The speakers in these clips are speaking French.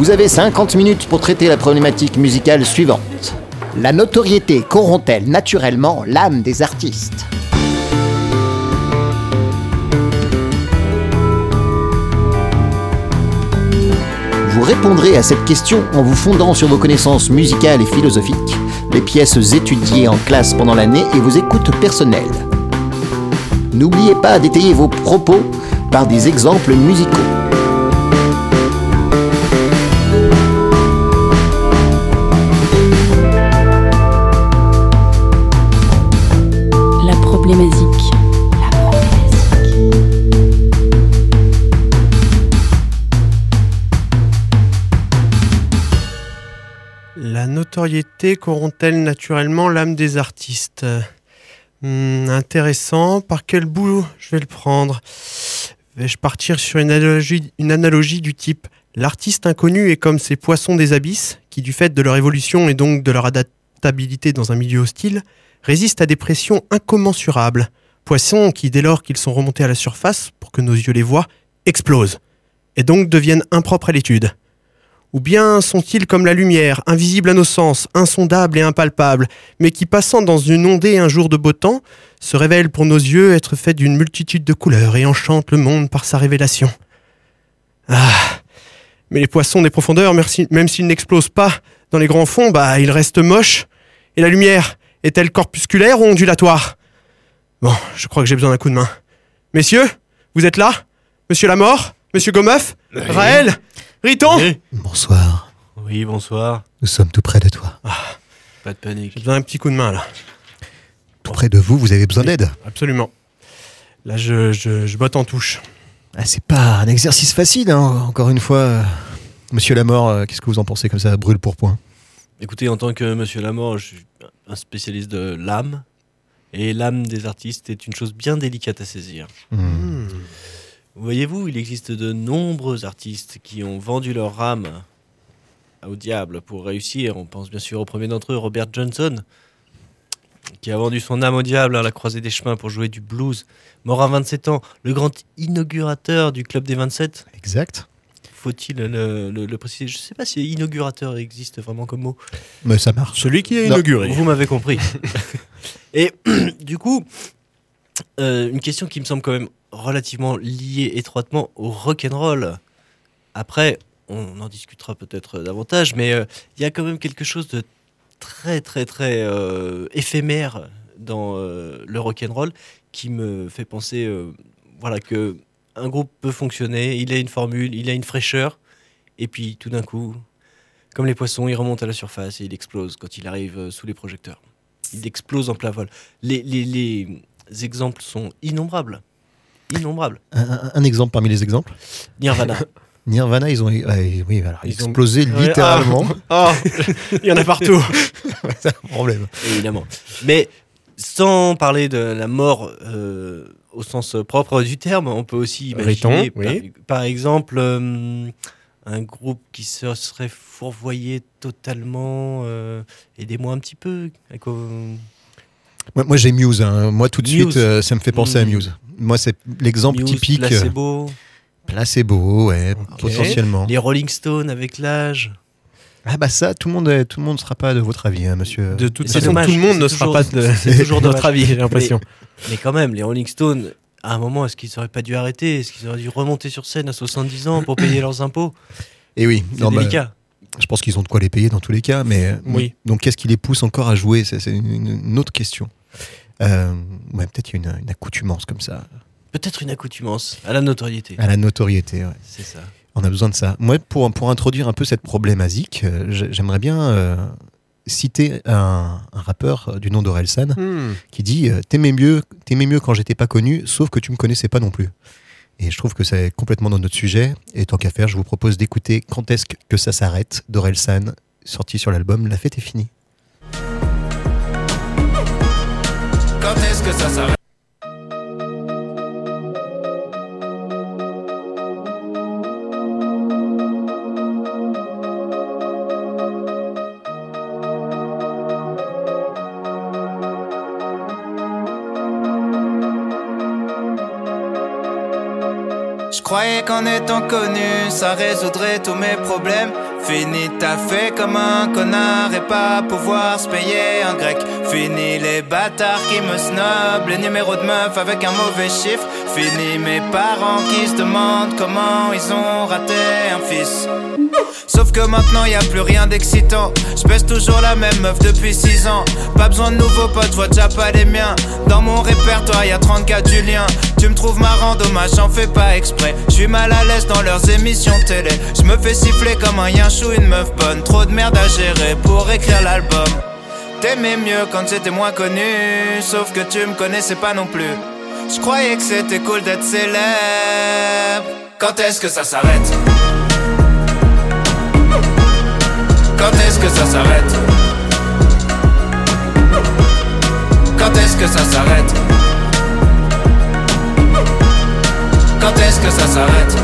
Vous avez 50 minutes pour traiter la problématique musicale suivante. La notoriété corrompt-elle naturellement l'âme des artistes? Vous répondrez à cette question en vous fondant sur vos connaissances musicales et philosophiques, les pièces étudiées en classe pendant l'année et vos écoutes personnelles. N'oubliez pas d'étayer vos propos par des exemples musicaux. Notoriété corrompt-elle naturellement l'âme des artistes? Hmm, Intéressant. Par quel bout je vais le prendre? Vais-je partir sur une analogie, une analogie du type L'artiste inconnu est comme ces poissons des abysses qui, du fait de leur évolution et donc de leur adaptabilité dans un milieu hostile, résistent à des pressions incommensurables. Poissons qui, dès lors qu'ils sont remontés à la surface, pour que nos yeux les voient, explosent, et donc deviennent impropres à l'étude. Ou bien sont-ils comme la lumière, invisibles à nos sens, insondables et impalpables, mais qui, passant dans une ondée un jour de beau temps, se révèlent pour nos yeux être faits d'une multitude de couleurs et enchantent le monde par sa révélation. Ah Mais les poissons des profondeurs, même s'ils n'explosent pas dans les grands fonds, bah, ils restent moches. Et la lumière, est-elle corpusculaire ou ondulatoire. Bon, je crois que j'ai besoin d'un coup de main. Messieurs, vous êtes là? Monsieur Lamort? Monsieur Gomeuf? Raël? Riton Bonsoir, Oui, bonsoir. nous sommes tout près de toi. Pas de panique. J'ai besoin d'un petit coup de main là. Tout près de vous, vous avez besoin d'aide Absolument. Là, je, je, je botte en touche. ah, C'est pas un exercice facile, hein, encore une fois. euh. Monsieur Lamort, euh, qu'est-ce que vous en pensez comme ça, brûle pour point? Écoutez, en tant que Monsieur Lamort, je suis un spécialiste de l'âme. Et l'âme des artistes est une chose bien délicate à saisir. Hmm. Voyez-vous, il existe de nombreux artistes qui ont vendu leur âme au diable pour réussir. On pense bien sûr au premier d'entre eux, Robert Johnson, qui a vendu son âme au diable à la croisée des chemins pour jouer du blues. Mort à 27 ans, le grand inaugurateur du Club des 27. Exact. Faut-il le, le- le préciser? Je ne sais pas si inaugurateur existe vraiment comme mot. Mais ça marche. Celui qui a Non. inauguré. Vous m'avez compris. Et du coup, euh, une question qui me semble quand même relativement liée étroitement au rock'n'roll. Après, on en discutera peut-être davantage, mais euh, il y a quand même quelque chose de très très très euh, éphémère dans le rock'n'roll qui me fait penser, voilà, que un groupe peut fonctionner, il a une formule, il a une fraîcheur, et puis tout d'un coup, comme les poissons, il remonte à la surface et il explose quand il arrive sous les projecteurs. Il explose en plein vol. Les, les- les exemples sont innombrables. Innombrables. Un, exemple parmi les exemples. Nirvana. Nirvana, ils ont ouais, oui, alors, Ils ont- explosé littéralement. Oh, il y en a partout. C'est un problème. évidemment. Mais sans parler de la mort euh, au sens propre du terme, on peut aussi imaginer, Riton, oui. par, par exemple, euh, un groupe qui se serait fourvoyé totalement. euh, Aidez-moi un petit peu. avec, euh, Moi, moi, j'ai Muse. hein. Moi, tout de Muse. suite, euh, ça me fait penser à Hmm. Muse. Moi, c'est l'exemple typique. euh, Placebo, Placebo, ouais, potentiellement. les Rolling Stones avec l'âge. Ah bah ça, tout le monde, est- tout le monde ne sera pas de votre avis, hein, monsieur. De toute C'est façon, dommage, tout le monde ne sera pas de, c'est toujours de notre avis, j'ai l'impression. Mais quand même, les Rolling Stones, à un moment, est-ce qu'ils n'auraient pas dû arrêter? Est-ce qu'ils auraient dû remonter sur scène à 70 ans pour payer leurs impôts? Et oui, C'est non, bah, délicat. Je pense qu'ils ont de quoi les payer dans tous les cas, mais Oui. donc qu'est-ce qui les pousse encore à jouer? C'est une, une autre question. Euh, ouais, peut-être il y a une, une accoutumance comme ça, Peut-être une accoutumance à la notoriété. à la notoriété. ouais. C'est ça. On a besoin de ça. Moi, pour, pour introduire un peu cette problématique, euh, j'ai- j'aimerais bien euh, citer un, un rappeur du nom d'Orelsan Hmm. qui dit T'aimais mieux, mieux quand j'étais pas connu, sauf que tu me connaissais pas non plus. Et je trouve que c'est complètement dans notre sujet. Et tant qu'à faire, je vous propose d'écouter Quand est-ce que ça s'arrête d'Orelsan sorti sur l'album La fête est finie. Quand est-ce que ça s'arrête? Croyais qu'en étant connu, ça résoudrait tous mes problèmes. Fini ta fait comme un connard et pas pouvoir se payer un grec. Fini les bâtards qui me snobent, les numéros de meufs avec un mauvais chiffre. Fini mes parents qui se demandent comment ils ont raté un fils. Sauf que maintenant y a plus rien d'excitant. Je toujours la même meuf depuis 6 ans. Pas besoin de nouveaux potes, vois déjà pas les miens. Dans mon répertoire y a 34 du lien. Tu me trouves marrant, dommage, j'en fais pas exprès. Je suis mal à l'aise dans leurs émissions télé. Je me fais siffler comme un yinchou, une meuf bonne. Trop de merde à gérer pour écrire l'album. T'aimais mieux quand j'étais moins connu. Sauf que tu me connaissais pas non plus. Je croyais que c'était cool d'être célèbre. Quand est-ce que ça s'arrête? Quand est-ce que ça s'arrête? Quand est-ce que ça s'arrête? Quand est-ce que ça s'arrête?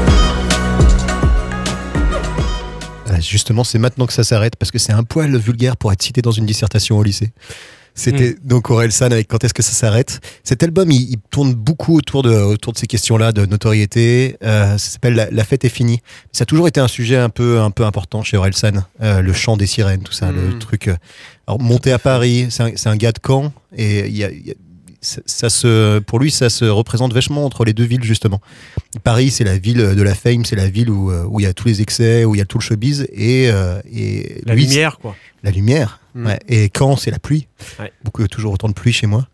Euh, Justement, c'est maintenant que ça s'arrête parce que c'est un poil vulgaire pour être cité dans une dissertation au lycée. C'était donc Aurel San avec Quand est-ce que ça s'arrête Cet album, il, il tourne beaucoup autour de, autour de ces questions-là de notoriété. Euh, ça s'appelle la, La fête est finie. Ça a toujours été un sujet un peu, un peu important chez Aurel San. Euh, le chant des sirènes, tout ça, le Mm. truc. euh, Alors, monter à Paris, c'est un, un gars de Caen et il y a, y a- ça, ça se, pour lui, ça se représente vachement entre les deux villes, justement. Paris, c'est la ville de la fame, c'est la ville où euh, où il y a tous les excès, où il y a tout le showbiz et, euh, et La lui, lumière, quoi. la lumière. Mm. ouais. Et quand c'est la pluie. Ouais. Beaucoup, toujours autant de pluie chez moi.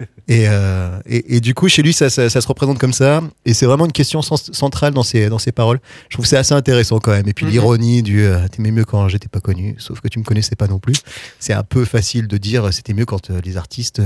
et, euh, et, et du coup, chez lui, ça, ça, ça se représente comme ça. Et c'est vraiment une question cen- centrale dans ses, dans ses paroles. Je trouve que c'est assez intéressant quand même. Et puis Mhm. l'ironie du euh, t'aimais mieux quand j'étais pas connu, sauf que tu me connaissais pas non plus. C'est un peu facile de dire euh, c'était mieux quand euh, les artistes.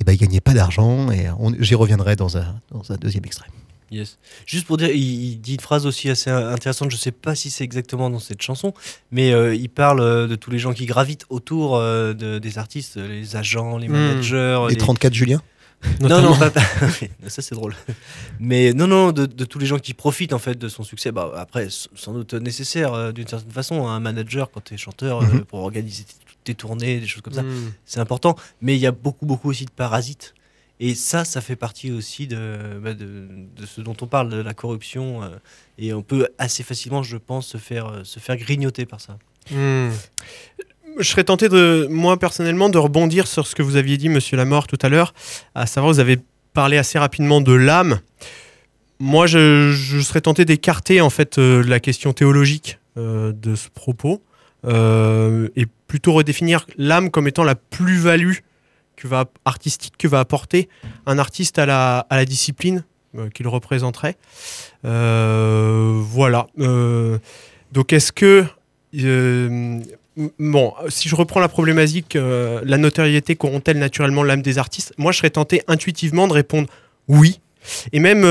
eh ben, ils gagnaient pas d'argent et j'y reviendrai dans un, dans un deuxième extrait. Yes. Juste pour dire, il, il dit une phrase aussi assez intéressante, je sais pas si c'est exactement dans cette chanson, mais euh, il parle euh, de tous les gens qui gravitent autour euh, de- des artistes, les agents, les Hmm. managers. Les 34 Julien Non, Notamment. non, pas, pas- ça c'est drôle. Mais non, non, de, de tous les gens qui profitent en fait de son succès. Bah, après, sans doute nécessaire euh, d'une certaine façon, hein, un manager quand tu es chanteur euh, Mhm. pour organiser t- toutes tes tournées, des choses comme ça, Mm. c'est important. Mais il y a beaucoup, beaucoup aussi de parasites. Et ça, ça fait partie aussi de, bah, de, ce dont on parle, de la corruption. euh, et on peut assez facilement, je pense, se faire, euh, se faire grignoter par ça. Hmm. Je serais tenté moi personnellement, de rebondir sur ce que vous aviez dit, Monsieur Lamort, tout à l'heure. À savoir, vous avez parlé assez rapidement de l'âme. Moi, je, serais tenté d'écarter en fait euh, la question théologique de ce propos et plutôt redéfinir l'âme comme étant la plus-value que va, artistique que va apporter un artiste à la, à la discipline euh, qu'il représenterait. Euh, voilà. Euh, donc, est-ce que bon, si je reprends la problématique, la notoriété corrompt-elle naturellement l'âme des artistes? Moi, je serais tenté intuitivement de répondre oui. Et même,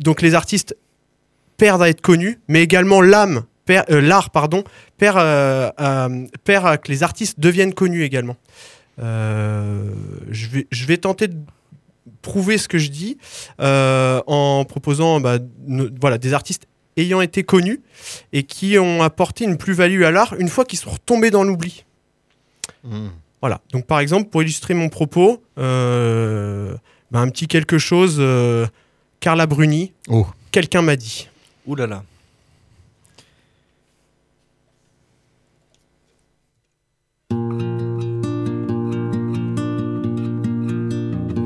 donc les artistes perdent à être connus, mais également l'âme, l'art, pardon, perd, perd à que les artistes deviennent connus également. Euh, je, vais, je vais tenter de prouver ce que je dis euh, en proposant bah, ne- voilà, des artistes ayant été connus et qui ont apporté une plus-value à l'art une fois qu'ils sont retombés dans l'oubli. Voilà. Donc par exemple, pour illustrer mon propos, euh, bah, un petit quelque chose, euh, Carla Bruni, Oh. quelqu'un m'a dit. Ouh là là.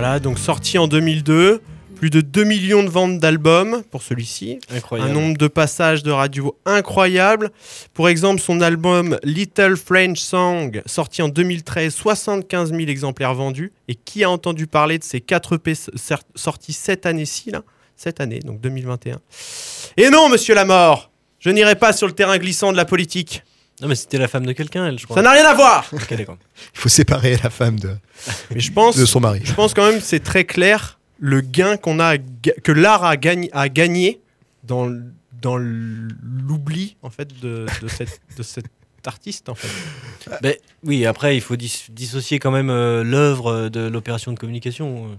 Voilà, donc sorti en 2002, plus de 2 millions de ventes d'albums pour celui-ci. Un Incroyable. nombre de passages de radio incroyable. Pour exemple, son album Little French Song, sorti en 2013, 75 000 exemplaires vendus. Et qui a entendu parler de ces 4 EP sortis cette année-ci, là? Cette année, donc 2021. Et non, monsieur Lamort Je n'irai pas sur le terrain glissant de la politique. Non, mais c'était la femme de quelqu'un, elle, je crois. Ça n'a rien à voir Ok, d'accord. Il faut séparer la femme de, Mais je pense, de son mari. je pense quand même que c'est très clair le gain qu'on a, ga- que l'art a, gagné- a gagné dans, l- dans l'oubli en fait de, de, cette, de cet artiste en fait. Ben, oui, après, il faut dis- dissocier quand même euh, l'œuvre euh, de l'opération de communication. euh.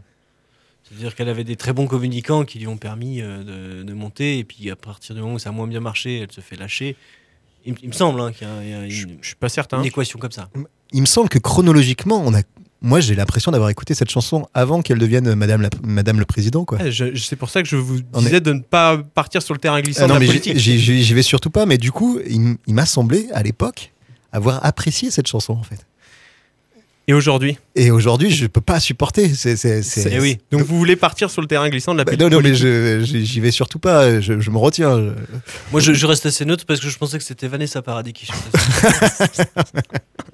C'est-à-dire qu'elle avait des très bons communicants qui lui ont permis euh, de, de monter, et puis à partir du moment où ça a moins bien marché, elle se fait lâcher. Il, me- il me semble hein, qu'il y a, y une, je suis pas certain. une équation comme ça. Il me semble que chronologiquement, on a, moi j'ai l'impression d'avoir écouté cette chanson avant qu'elle devienne Madame, la- Madame le Président. Quoi. Ouais, je- je- c'est pour ça que je vous On disais de ne pas partir sur le terrain glissant Ah non, de la mais politique. j'y- j'y j'y vais surtout pas, mais du coup, il, m- il m'a semblé à l'époque avoir apprécié cette chanson en fait. Et aujourd'hui Et aujourd'hui, je peux pas supporter. C'est, c'est, c'est- Eh oui. Donc vous voulez partir sur le terrain glissant de la Bah, politique non, non, mais je- j'y vais surtout pas. Je, je me retiens. je- Moi, je, je reste assez neutre parce que je pensais que c'était Vanessa Paradis qui chantait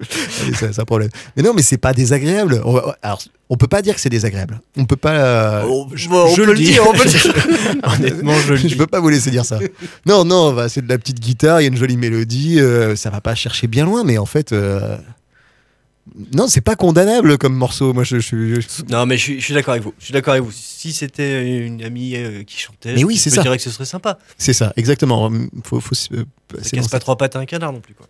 c'est c'est un problème. Mais non, mais c'est pas désagréable. On, va- alors, on peut pas dire que c'est désagréable. On peut pas. euh, Oh, je, on je peut le dis, dire. on peut dire. Honnêtement, je le je dis. peux pas vous laisser dire ça. Non, non, bah, c'est de la petite guitare, il y a une jolie mélodie, euh, ça va pas chercher bien loin, mais en fait, euh, non, c'est pas condamnable comme morceau. Moi, je, je suis. je- Non, mais je suis, je suis d'accord avec vous. Je suis d'accord avec vous. Si c'était une amie euh, qui chantait, Mais oui, je ça. dirais que ce serait sympa. C'est ça, exactement. Faut, faut, se- euh, Ça casse pas trois pattes à un canard non plus, quoi.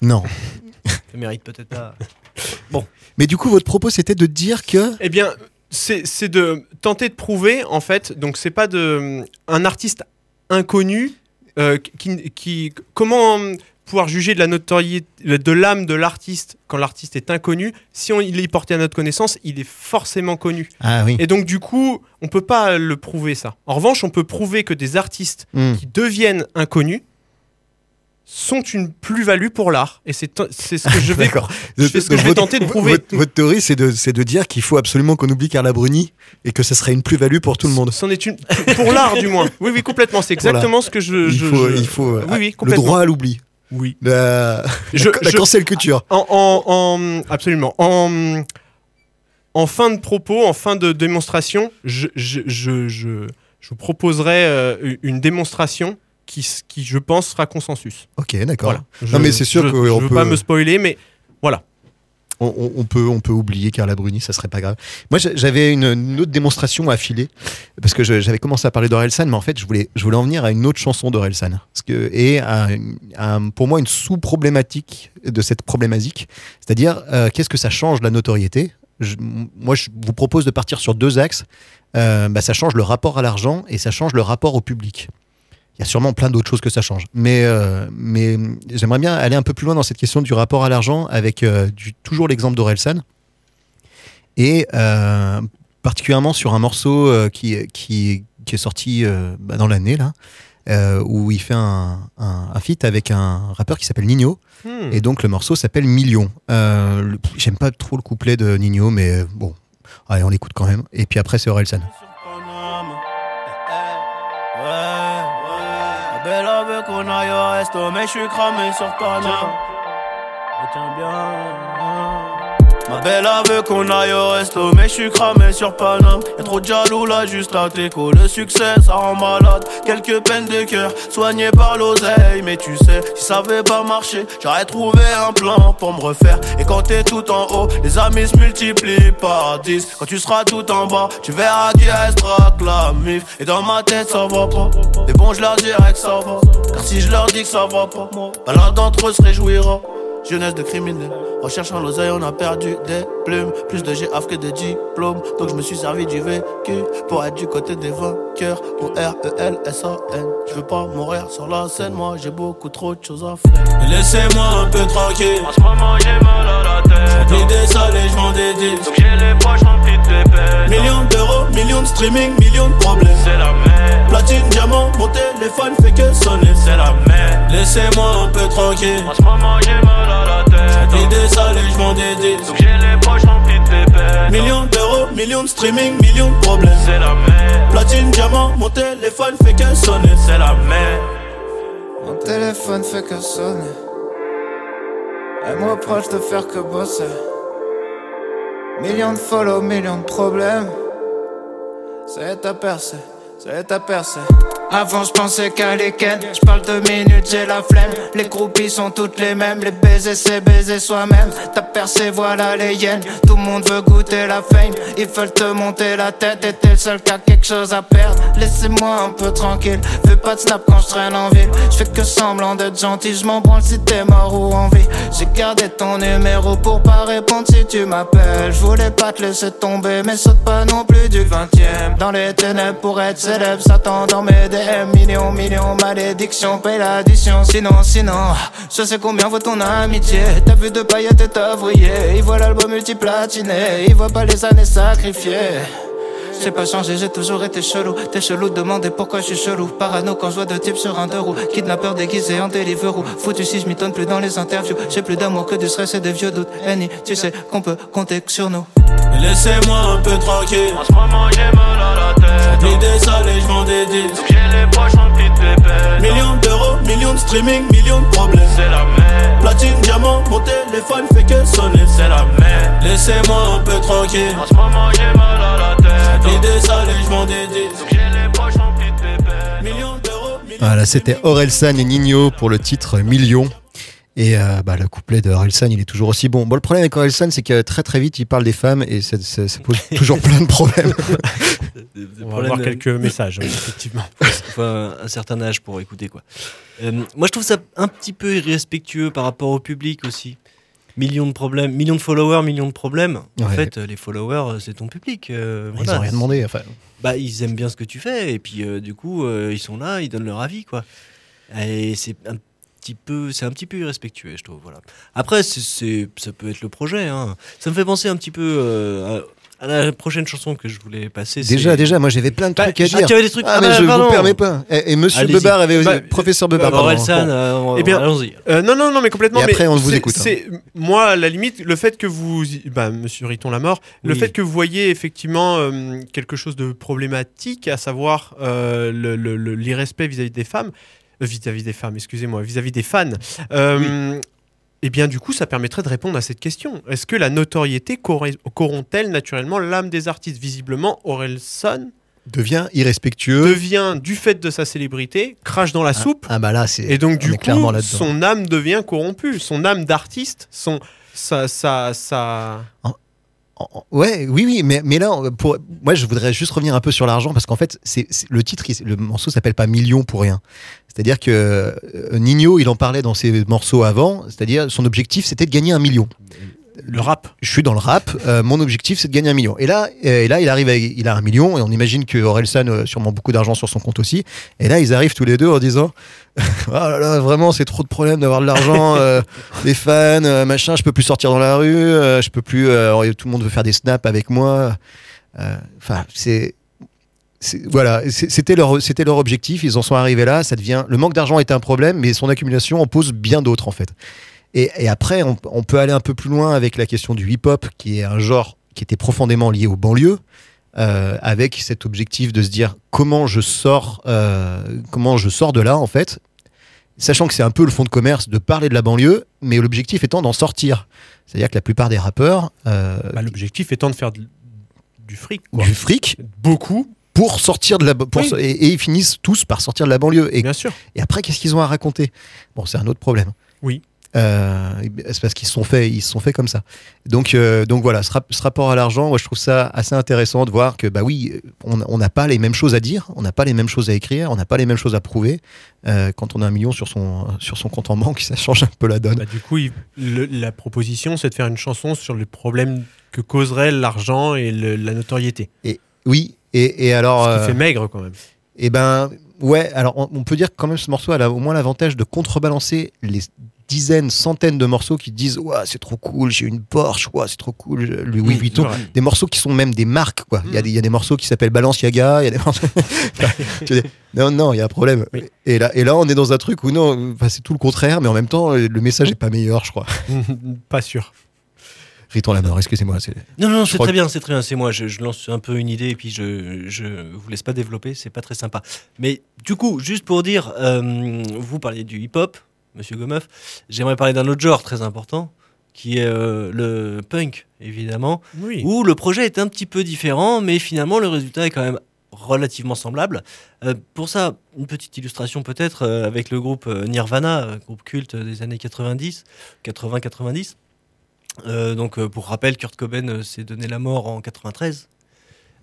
Non. Ça mérite peut-être pas. Mais du coup, votre propos, c'était de dire que. Eh bien, c'est c'est de tenter de prouver, en fait, donc c'est pas de un artiste inconnu euh, qui, qui comment pouvoir juger de la notoriété de l'âme de l'artiste quand l'artiste est inconnu si on, il est porté à notre connaissance il est forcément connu Ah oui. et donc du coup on peut pas le prouver ça en revanche on peut prouver que des artistes Hmm. qui deviennent inconnus sont une plus-value pour l'art et c'est ce que je vais je fais ce que je vais Votre- tenter de prouver. Votre, votre théorie, c'est de, de dire qu'il faut absolument qu'on oublie Carla Bruni et que ce serait une plus-value pour tout le monde. C'en est une pour l'art du moins. Oui oui complètement. C'est exactement ce que je. Il je- faut, je- il faut Oui, oui, le droit à l'oubli. Oui. La, Je- la je- cancel culture. En, en- en- absolument. En, en fin de propos, en fin de démonstration, je, je, je, je, je vous proposerai euh, une démonstration qui, qui, je pense, sera consensus. Ok, d'accord. Voilà. Je- Non, mais c'est sûr je, qu'on je veux peut- pas me spoiler, mais voilà. On, peut, on peut oublier Carla Bruni, ça serait pas grave. Moi, j'a- j'avais une, autre démonstration à filer parce que j'avais commencé à parler d'Orelsan, mais en fait, je voulais, je voulais en venir à une autre chanson d'Orelsan et pour moi une sous-problématique de cette problématique, c'est-à-dire euh, qu'est-ce que ça change la notoriété? Je- moi, je vous propose de partir sur deux axes. Euh, bah, ça change le rapport à l'argent et ça change le rapport au public. Il y a sûrement plein d'autres choses que ça change. Mais, euh, mais j'aimerais bien aller un peu plus loin dans cette question du rapport à l'argent avec euh, du, toujours l'exemple d'Orelsan. Et euh, particulièrement sur un morceau qui, qui, qui est sorti bah, dans l'année, là, où il fait un, un, un feat avec un rappeur qui s'appelle Nino. Hmm. Et donc le morceau s'appelle Million. J'aime pas trop le couplet de Nino, mais bon, allez, on l'écoute quand même. Et puis après, c'est Orelsan. Qu'on aille au resto, mais je suis cramé sur Paname. Retiens bien. Ma belle elle veut qu'on aille au resto, mais je suis cramé sur Paname. Y'a trop de jaloux là, juste à t'écho. Le succès, ça rend malade. Quelques peines de cœur, soignées par l'oseille. Mais tu sais, si ça avait pas marché, j'aurais trouvé un plan pour me refaire. Et quand t'es tout en haut, les amis se multiplient par 10. Quand tu seras tout en bas, tu verras qui que la mif. Et dans ma tête, ça va pas. Mais bon, je leur dirai que ça va. Car si je leur dis que ça va pas, bah l'un d'entre eux se réjouira. Jeunesse de criminel. Recherchant l'oseille, on a perdu des plumes. Plus de GAF que de diplômes. Donc je me suis servi du vécu pour être du côté des vainqueurs. Au R-E-L-S-A-N. Je veux pas mourir sur la scène, moi j'ai beaucoup trop de choses à faire. Laissez-moi un peu tranquille. En ce moment j'ai mal à la tête. Rempli des et je vends des disques. Donc j'ai les poches remplies de pépettes. Millions d'euros, millions de streaming, millions de problèmes. C'est la merde. Platine, diamant, mon téléphone fait que sonner. C'est la merde. Laissez-moi un peu tranquille. En ce moment j'ai mal à la tête. Rempli des et je vends des disques. Donc j'ai les poches remplies de pépettes. Millions d'euros, millions de streaming, millions de problèmes. C'est la merde. Platine, diamant, mon téléphone fait que sonner. C'est la merde. Mon téléphone fait que sonner. Et moi proche de faire que bosser. Millions de follow, millions de problèmes. C'est ta percée, c'est ta percée. Avant je pensais qu'à ken, je parle de minutes, j'ai la flemme. Les groupies sont toutes les mêmes, les baisers c'est baiser soi-même. Ta percée, voilà les yens. Tout le monde veut goûter la fame. Ils veulent te monter la tête et t'es le seul qui a quelque chose à perdre. Laissez-moi un peu tranquille, fais pas de snap quand je traîne en ville. Je fais que semblant d'être gentil, je m'en branle si t'es mort ou en vie. J'ai gardé ton numéro pour pas répondre si tu m'appelles. Je voulais pas te laisser tomber, mais saute pas non plus du 20 e Dans les ténèbres pour être célèbre, dans mes Millions, millions, malédiction, paye l'addition. Sinon, sinon, je sais combien vaut ton amitié. T'as vu de paillettes et t'as vrillé. Il voit l'album multiplatiné, il voit pas les années sacrifiées. J'ai pas changé, j'ai toujours été chelou. T'es chelou, demandez pourquoi je suis chelou. Parano quand je vois deux types sur un deux roues. Kidnappeur déguisé en Deliveroo. Foutu si je m'y tonne plus dans les interviews. J'ai plus d'amour que du stress et des vieux doutes. Annie, tu sais qu'on peut compter sur nous. Laissez-moi un peu tranquille. En ce moment j'ai mal à la tête. Des salles et je vends des disques. J'ai les poches remplies de pépettes. Millions d'euros, millions de streaming, millions de problèmes. C'est la merde. Platine, diamant, mon téléphone fait que sonner. C'est la merde. Laissez-moi un peu tranquille. En ce moment j'ai mal à la tête. Salles et je disques. J'ai les poches remplies de pépettes. Millions d'euros, millions Voilà, c'était Orelsan et Nino pour le titre Million. Et euh, bah, le couplet de Orelsan, il est toujours aussi bon. Bon, le problème avec Orelsan, c'est que très très vite, il parle des femmes et ça, ça- ça pose toujours plein de problèmes. Des- des On va problèmes voir de- quelques messages, effectivement. faut un, un certain âge pour écouter quoi. Euh, moi je trouve ça un petit peu irrespectueux par rapport au public aussi. Millions de problèmes, millions de followers, millions de problèmes. En Ouais. fait, euh, les followers, euh, c'est ton public. euh, Ils voilà. ont rien demandé. Enfin, Bah, ils aiment bien ce que tu fais et puis euh, du coup, euh, ils sont là, ils donnent leur avis quoi. Et c'est un petit peu, c'est un petit peu irrespectueux, je trouve. Voilà. Après, c'est- ça peut être le projet. hein. Ça me fait penser un petit peu à la prochaine chanson que je voulais passer. c'est- déjà, déjà, moi j'avais plein de Bah, trucs à ah, dire. tu avais des trucs- Ah, ah, mais bah, je pardon. vous permets pas. Et, et Monsieur. Bebar avait, Bah, professeur Bebar, Bah, pardon. Orelsan, Bon. euh, Eh bien, allons-y. Euh, non, non, non, mais complètement. Et après, mais on vous c'est- écoute, hein. Moi, à la limite, le fait que vous, bah, Monsieur Riton la mort, le fait que vous voyez effectivement euh, quelque chose de problématique, à savoir euh, le- le- le- l'irrespect vis-à-vis des femmes, vis-à-vis des femmes, excusez-moi, vis-à-vis des fans. euh, Eh bien, du coup, ça permettrait de répondre à cette question. Est-ce que la notoriété corrompt-elle naturellement l'âme des artistes? Visiblement, Orelsan Devient irrespectueux. devient, du fait de sa célébrité, crache dans la soupe. Ah bah là, c'est. Et donc, on du clairement coup, son âme devient corrompue. Son âme d'artiste, son. Ça, ça, ça... En- Ouais, oui, oui, mais, mais là, pour, moi, je voudrais juste revenir un peu sur l'argent parce qu'en fait, c'est c'est- le titre, il- le morceau s'appelle pas Million pour rien. C'est-à-dire que euh, Nino, il en parlait dans ses morceaux avant, c'est-à-dire son objectif, c'était de gagner un million. Le rap. Je suis dans le rap, euh, mon objectif, c'est de gagner un million. Et là, euh, et là, il arrive, à- il a un million, et on imagine que Orelsan a sûrement beaucoup d'argent sur son compte aussi. Et là, ils arrivent tous les deux en disant, oh là là, vraiment, c'est trop de problème d'avoir de l'argent, euh, les fans, euh, machin, je peux plus sortir dans la rue, euh, je peux plus, euh, tout le monde veut faire des snaps avec moi. Euh, Enfin, c'est- voilà, c'était leur, c'était leur objectif. Ils en sont arrivés là. Ça devient le manque d'argent était un problème, mais son accumulation en pose bien d'autres en fait. Et, et après, on, on peut aller un peu plus loin avec la question du hip-hop, qui est un genre qui était profondément lié aux banlieues, euh, avec cet objectif de se dire comment je sors, euh, comment je sors de là en fait, sachant que c'est un peu le fond de commerce de parler de la banlieue, mais l'objectif étant d'en sortir. C'est-à-dire que la plupart des rappeurs, euh, Bah, L'objectif étant de faire de- du fric. quoi. du fric, Beaucoup, pour sortir de la pour Oui. et, et ils finissent tous par sortir de la banlieue et, bien sûr. et après qu'est-ce qu'ils ont à raconter? Bon c'est un autre problème Euh, c'est parce qu'ils se sont faits, ils se sont faits comme ça. Donc, euh, donc voilà, ce, rap- ce rapport à l'argent, moi je trouve ça assez intéressant de voir que bah oui, on n'a pas les mêmes choses à dire, on n'a pas les mêmes choses à écrire, on n'a pas les mêmes choses à prouver. Euh, quand on a un million sur son sur son compte en banque, ça change un peu la donne. Bah, du coup, il- le- la proposition, c'est de faire une chanson sur les problèmes que causerait l'argent et le- la notoriété. Oui, et, et alors. Ce qui euh, fait maigre quand même. Eh ben, ouais, alors on, on peut dire que quand même ce morceau a au moins l'avantage de contrebalancer les dizaines, centaines de morceaux qui disent Ouah, c'est trop cool, j'ai une Porsche, ouah, c'est trop cool, Louis Mmh, Vuitton. vrai. Des morceaux qui sont même des marques, quoi. Il y, a Mm. des- il y a des morceaux qui s'appellent Balenciaga, il y a des morceaux. Dis, non, non, il y a un problème. Oui. Et, là, et là, on est dans un truc où non, c'est tout le contraire, mais en même temps, le message est pas meilleur, je crois. Pas sûr. Riton la mort, excusez-moi. c'est- Non, non, c'est très bien, c'est très bien. C'est moi, je, je lance un peu une idée et puis je, je vous laisse pas développer, c'est pas très sympa. Mais du coup, juste pour dire, euh, vous parliez du hip-hop, monsieur Gomeuf, j'aimerais parler d'un autre genre très important, qui est euh, le punk, évidemment, Oui. où le projet est un petit peu différent, mais finalement le résultat est quand même relativement semblable. Euh, pour ça, une petite illustration peut-être euh, avec le groupe Nirvana, groupe culte des années 90, 80-90. Euh, donc, euh, pour rappel, Kurt Cobain euh, s'est donné la mort en 93.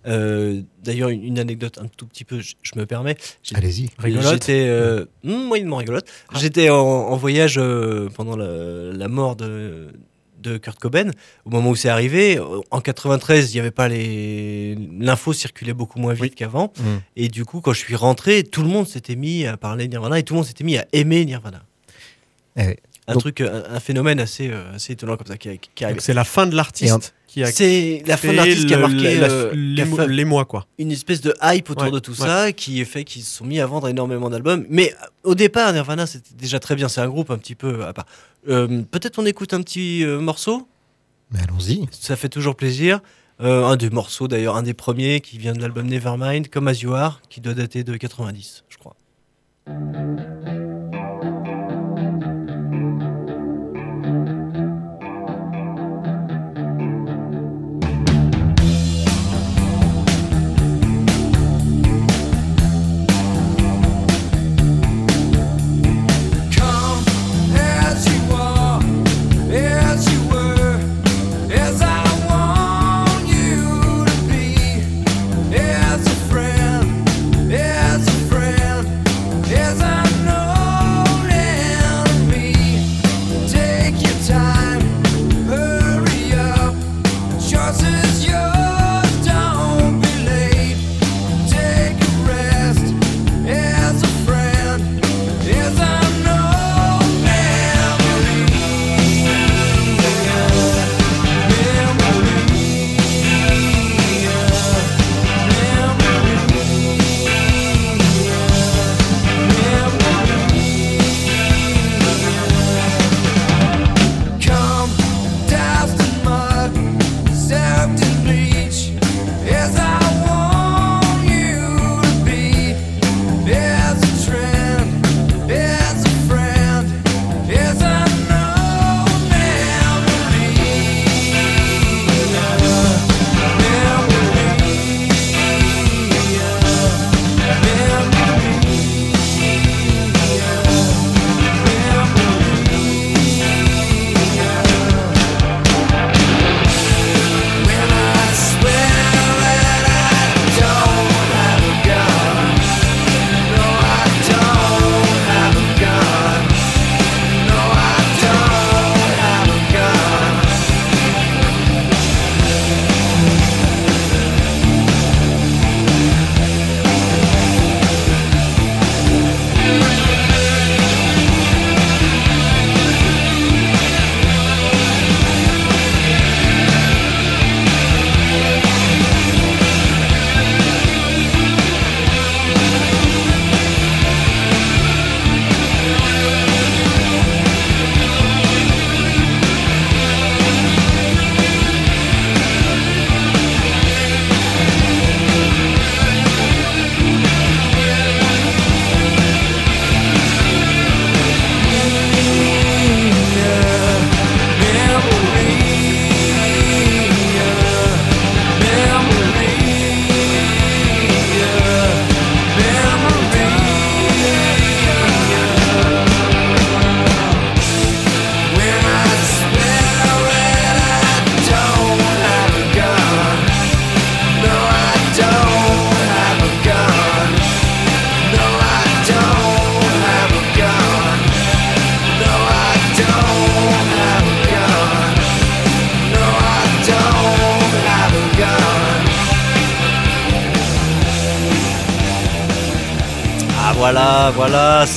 Euh, D'ailleurs, une, anecdote un tout petit peu, je, je me permets. Allez-y. Rigolote J'étais euh, hmm, moyennement rigolote. J'étais en, en voyage euh, pendant la, la mort de, de Kurt Cobain. Au moment où c'est arrivé, en 93, il n'y avait pas les l'info circulait beaucoup moins vite qu'avant. Mm. Et du coup, quand je suis rentré, tout le monde s'était mis à parler de Nirvana et tout le monde s'était mis à aimer Nirvana. Eh ouais. Un Donc- truc, un, un phénomène assez, euh, assez étonnant comme ça qui, qui arrive. Donc c'est la fin de l'artiste qui a C'est la fin de l'artiste qui a marqué la- euh, qui a l'émo- fait l'émoi, quoi. une espèce de hype autour Ouais, de tout ouais. ça qui fait qu'ils se sont mis à vendre énormément d'albums. Mais euh, au départ, Nirvana, c'était déjà très bien. C'est un groupe un petit peu à part. Euh, Peut-être on écoute un petit euh, morceau? Mais allons-y. Ça fait toujours plaisir. Euh, un des morceaux, d'ailleurs, un des premiers qui vient de l'album Nevermind, comme As You Are, qui doit dater de 90, je crois.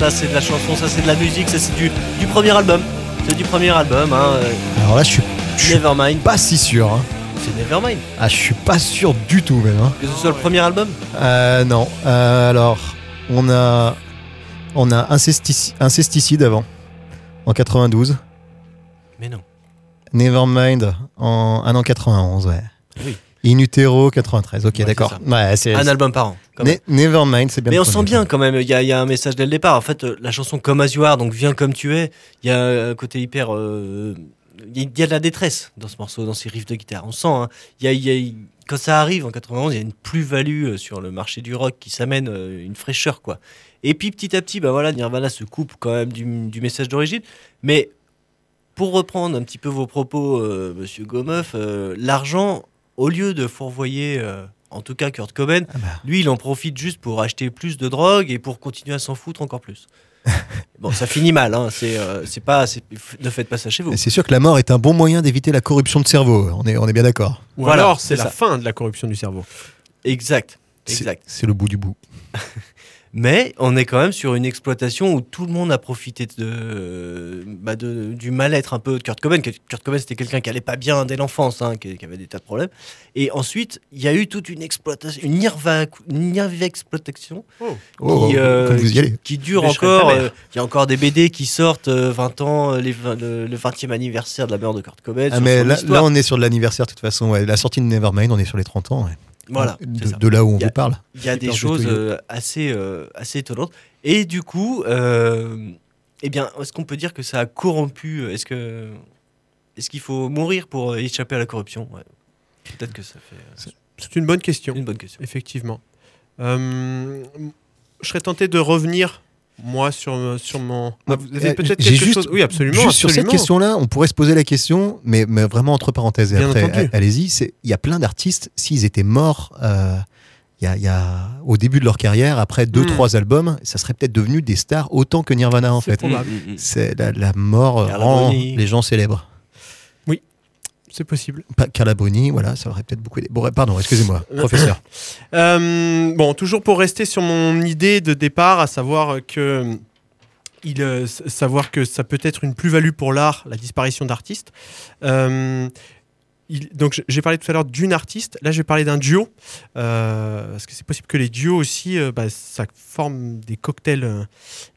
Ça c'est de la chanson, ça c'est de la musique, ça c'est du, du premier album. C'est du premier album, hein. euh, Alors là, je suis, je Nevermind. pas si sûr. hein. C'est Nevermind. Ah, je suis pas sûr du tout même. hein. Que ce soit le premier album Euh, non. Euh, alors, on a, on a Incestici- Incesticide avant, en 92. Mais non. Nevermind en un an 91, ouais. Oui. In Utero 93. Ok, Ouais, d'accord. Ouais. Un album par an. Ne- Nevermind, c'est bien. Mais on sent bien quand même, il y, a- il y a un message dès le départ. En fait, euh, la chanson Comme As You Are, donc Viens comme tu es, il y a un côté hyper. euh, Il y a de la détresse dans ce morceau, dans ces riffs de guitare. On sent, hein. Il y a- il y a- quand ça arrive en 91, il y a une plus-value euh, sur le marché du rock qui s'amène euh, une fraîcheur, quoi. Et puis petit à petit, bah voilà, Nirvana se coupe quand même du, du message d'origine. Mais pour reprendre un petit peu vos propos, euh, monsieur Gomeuf, l'argent, au lieu de fourvoyer, euh, en tout cas Kurt Cobain, Ah bah. lui, il en profite juste pour acheter plus de drogue et pour continuer à s'en foutre encore plus. bon, ça finit mal, hein. c'est euh, c'est pas, ne faites pas ça chez vous. C'est sûr que la mort est un bon moyen d'éviter la corruption de cerveau. On est, on est bien d'accord. Ou Voilà, alors, c'est la ça. fin de la corruption du cerveau. Exact, exact. C'est le bout du bout. Mais on est quand même sur une exploitation où tout le monde a profité de, bah, de- du mal-être un peu de Kurt Cobain. Kurt Cobain, c'était quelqu'un qui allait pas bien dès l'enfance, hein, qui, qui avait des tas de problèmes. Et ensuite, il y a eu toute une exploitation, une nerva, une exploitation Oh, qui, euh, allez. qui dure encore. euh, Il y a encore des BD qui sortent euh, 20 ans, euh, les le, le 20e anniversaire de la mort de Kurt Cobain. Ah, mais là, on est sur de l'anniversaire de toute façon. ouais. La sortie de Nevermind, on est sur les 30 ans. ouais. Voilà, De, ça. de là où on a- vous parle. Il y a des choses euh, assez, euh, assez étonnantes. Et du coup, euh, eh bien, est-ce qu'on peut dire que ça a corrompu euh, Est-ce que est-ce qu'il faut mourir pour euh, échapper à la corruption? Ouais. Peut-être que ça fait euh, C'est une bonne question, une bonne question. effectivement. Euh, je serais tenté de revenir, moi, sur, sur mon. Ah, vous avez Euh, peut-être j'ai quelque juste- chose. Oui, absolument. Juste sur cette question-là, on pourrait se poser la question, mais, mais vraiment entre parenthèses. Et Bien après, allez-y. c'est- Il y a plein d'artistes, s'ils étaient morts euh, il y a, il y a- au début de leur carrière, après deux, Hmm. trois albums, ça serait peut-être devenu des stars autant que Nirvana en fait. C'est la, la mort rend les gens célèbres. C'est possible. Pas Carla Bruni, voilà, ça aurait peut-être beaucoup aidé. Bon, pardon, excusez-moi, professeur. Euh, bon, toujours pour rester sur mon idée de départ, à savoir que il, euh, savoir que ça peut être une plus-value pour l'art, la disparition d'artistes. Euh, il- donc j'ai parlé tout à l'heure d'une artiste, là je vais parler d'un duo, euh, parce que c'est possible que les duos aussi, euh, bah, ça forme des cocktails euh,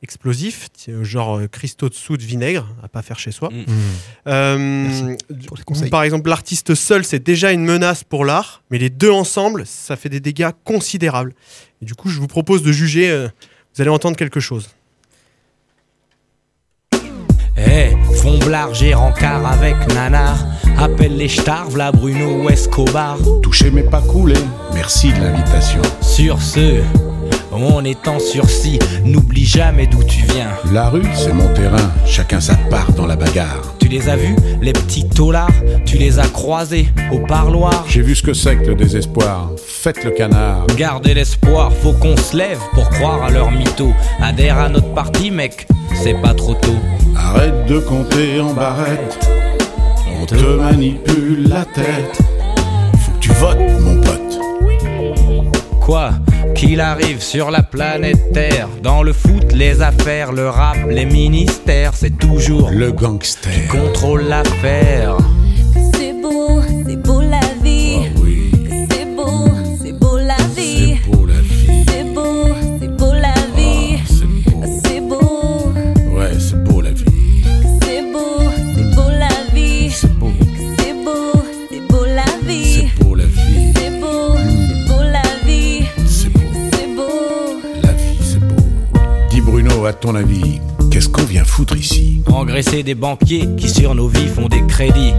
explosifs, genre euh, cristaux de soude vinaigre, à pas faire chez soi. Mm. Pour conseils. par exemple, l'artiste seul, c'est déjà une menace pour l'art, mais les deux ensemble, ça fait des dégâts considérables. Et du coup, je vous propose de juger. euh, vous allez entendre quelque chose. Eh, Fomblard, j'ai rencard avec Nanar. Appelle les Starves, la Bruno ou Escobar. Toucher mais pas couler. Merci de l'invitation. Sur ce, on est en sursis. N'oublie jamais d'où tu viens. La rue, c'est mon terrain. Chacun sa part dans la bagarre. Tu les as vus, les petits taulards Tu les as croisés au parloir? J'ai vu ce que c'est que le désespoir. Faites le canard. Gardez l'espoir, faut qu'on se lève pour croire à leur mytho. Adhère à notre parti, mec, c'est pas trop tôt. Arrête de compter en barrette. On te manipule la tête. Faut que tu votes, mon pote. Quoi qu'il arrive sur la planète Terre, dans le foot, les affaires, le rap, les ministères, c'est toujours Le gangster. contrôle l'affaire. Ton avis, qu'est-ce qu'on vient foutre ici Engraisser des banquiers qui sur nos vies font des crédits.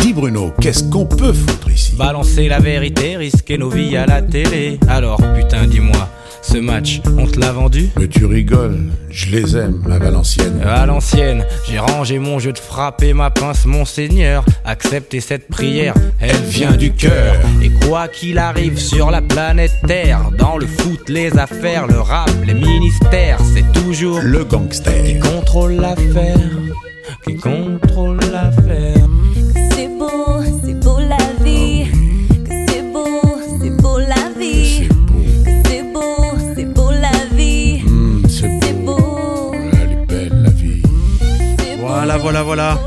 Dis Bruno, qu'est-ce qu'on peut foutre ici? Balancer la vérité, risquer nos vies à la télé. Alors putain, dis-moi, ce match, on te l'a vendu Mais tu rigoles, je les aime, à Valenciennes. À l'ancienne, j'ai rangé mon jeu de frapper ma pince, mon seigneur. Acceptez cette prière, elle vient du cœur. Et quoi qu'il arrive sur la planète Terre, dans le foot, les affaires, le rap, les ministères, c'est toujours Le gangster. qui contrôle l'affaire, qui contrôle l'affaire. C'est beau, c'est beau la vie. C'est beau, c'est beau la vie. C'est beau. C'est beau, c'est beau la vie. Voilà, voilà.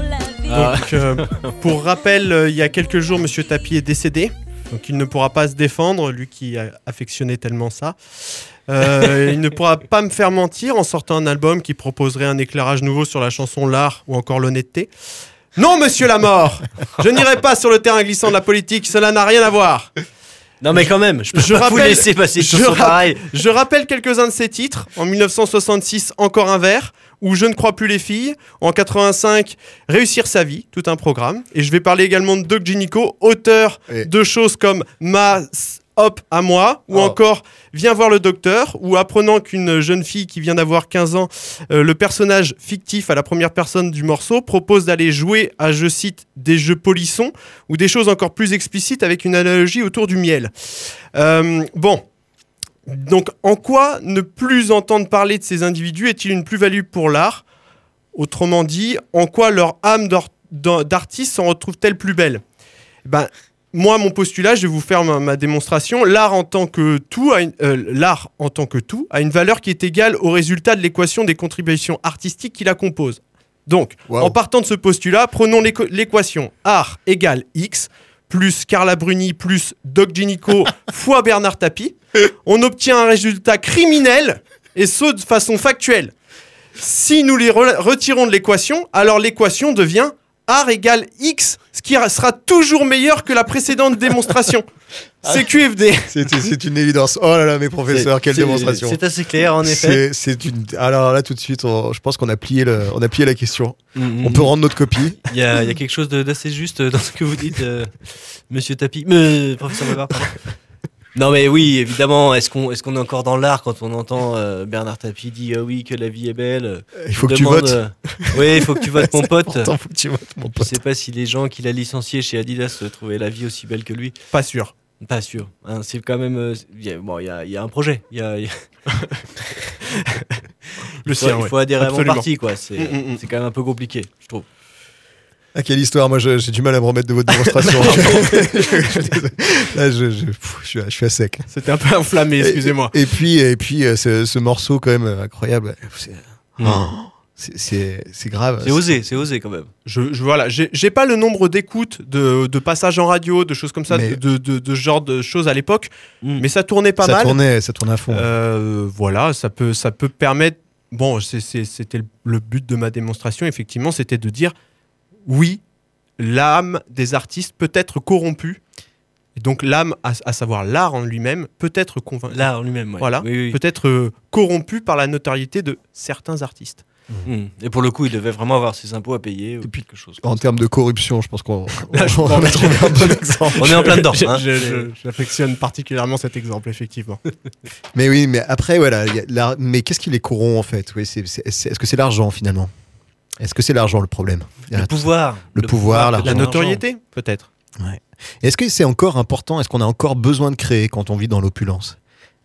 Ah. Donc, euh, pour rappel, euh, il y a quelques jours, Monsieur Tapi est décédé. Donc, il ne pourra pas se défendre, lui qui a affectionnait tellement ça. Euh, il ne pourra pas me faire mentir en sortant un album qui proposerait un éclairage nouveau sur la chanson L'art ou encore l'honnêteté. Non, monsieur la mort Je n'irai pas sur le terrain glissant de la politique, cela n'a rien à voir. Non, mais quand même, je peux Je pas vous laisser passer je pareil. Je rappelle quelques-uns de ses titres. En 1966, Encore un verre, ou Je ne crois plus les filles. En 85, Réussir sa vie, tout un programme. Et je vais parler également de Doc Gynico, auteur Et- de choses comme Ma Hop à moi, ou Oh. encore Viens voir le docteur, ou apprenant qu'une jeune fille qui vient d'avoir 15 ans, euh, le personnage fictif à la première personne du morceau, propose d'aller jouer à, je cite, des jeux polissons, ou des choses encore plus explicites avec une analogie autour du miel. Euh, bon, donc, en quoi ne plus entendre parler de ces individus est-il une plus-value pour l'art? Autrement dit, en quoi leur âme d'artiste s'en retrouve-t-elle plus belle? Ben, Moi, mon postulat, je vais vous faire ma, ma démonstration. L'art en tant que tout, a une- euh, l'art en tant que tout, a une valeur qui est égale au résultat de l'équation des contributions artistiques qui la composent. Donc, Wow. en partant de ce postulat, prenons l'équation art égale x plus Carla Bruni plus Doc Gynico fois Bernard Tapie. On obtient un résultat criminel et ce de façon factuelle. Si nous les re- retirons de l'équation, alors l'équation devient art égale x, ce qui sera toujours meilleur que la précédente démonstration. C'est QFD. C'est une évidence. Oh là là, mes professeurs, quelle démonstration. C'est assez clair, en effet. C'est une. Alors là, tout de suite, on- je pense qu'on a plié le, on a plié la question. Mm, On mm. peut rendre notre copie. Il y a, il y a quelque chose d'assez juste dans ce que vous dites, euh, monsieur Tapi. Mais, professeur pardon. Non, mais oui, évidemment. Est-ce qu'on est, qu'on est encore dans l'art quand on entend euh, Bernard Tapie dire oui, que la vie est belle Il faut que tu votes. euh, oui, il faut que tu votes, mon pote. important, faut que tu votes, mon Je pote. sais pas si les gens qu'il a licenciés chez Adidas euh, trouvaient la vie aussi belle que lui. Pas sûr. Pas sûr. hein, c'est quand même. euh, il y a- bon, il y a, il y a un projet. Il y a, il y a- Le il faut, sien, il ouais. faut adhérer à mon Absolument. parti, quoi. C'est Mm, mm, mm. c'est quand même un peu compliqué, je trouve. Ah, quelle histoire. Moi, j'ai du mal à me remettre de votre démonstration. Je suis désolé. Là, je, je, pff, je suis, à- je suis à sec. C'était un peu enflammé, excusez-moi. Et, et puis, et puis euh, ce, ce morceau, quand même, euh, incroyable. C'est Mm. oh, c'est- grave. C'est osé, c'est osé quand même. Je, je- voilà, j'ai pas le nombre d'écoutes, de, de passages en radio, de choses comme ça, Mais- de, de, genre de choses à l'époque, Mm. mais ça tournait pas ça mal. tournait, ça tournait à fond. Euh, voilà, ça peut, ça peut permettre. Bon, c'était le but de ma démonstration, effectivement, c'était de dire oui, l'âme des artistes peut être corrompue. Et donc l'âme, à, à savoir l'art en lui-même, peut être. L'art en lui-même, ouais. Voilà, Oui, oui. peut être euh, corrompu par la notoriété de certains artistes. Mm. Et pour le coup, il devait vraiment avoir ses impôts à payer ou quelque chose. En termes de corruption, je pense qu'on a trouvé un bon exemple. On est en plein dedans. Hein. J'affectionne particulièrement cet exemple, effectivement. Mais oui, mais après, voilà. y a mais qu'est-ce qui les corrompt en fait? Oui, Est-ce que c'est l'argent finalement? Est-ce que c'est l'argent le problème Le pouvoir. Le pouvoir, La notoriété, peut-être. Est-ce que c'est encore important Est-ce qu'on a encore besoin de créer quand on vit dans l'opulence?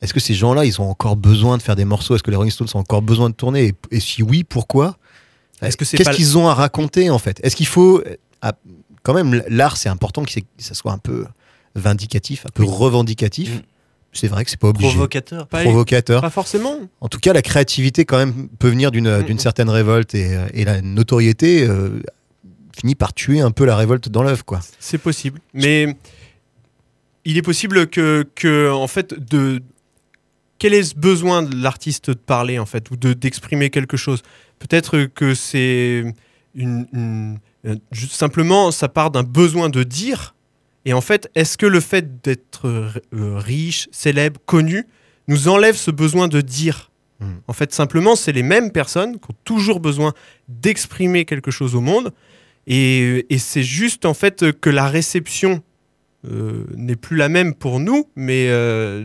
Est-ce que ces gens-là, ils ont encore besoin de faire des morceaux? Est-ce que les Rolling Stones ont encore besoin de tourner? Et, et si oui, pourquoi? Est-ce que c'est Qu'est-ce pas- qu'ils ont à raconter en fait? Est-ce qu'il faut euh, quand même l'art, c'est important que, que ça soit un peu vindicatif, un peu revendicatif? C'est vrai que c'est pas obligé. Provocateur. Pas- Provocateur. Pas forcément. En tout cas, la créativité quand même peut venir d'une certaine révolte et, euh, et la notoriété euh, finit par tuer un peu la révolte dans l'œuvre quoi. C'est possible. Mais il est possible que, que en fait, de. Quel est ce besoin de l'artiste de parler, en fait, ou de d'exprimer quelque chose? Peut-être que c'est une, une- euh, simplement, ça part d'un besoin de dire. Et en fait, est-ce que le fait d'être euh, euh, riche, célèbre, connu, nous enlève ce besoin de dire Mm. En fait, simplement, c'est les mêmes personnes qui ont toujours besoin d'exprimer quelque chose au monde. Et, et c'est juste en fait que la réception euh, n'est plus la même pour nous, mais euh,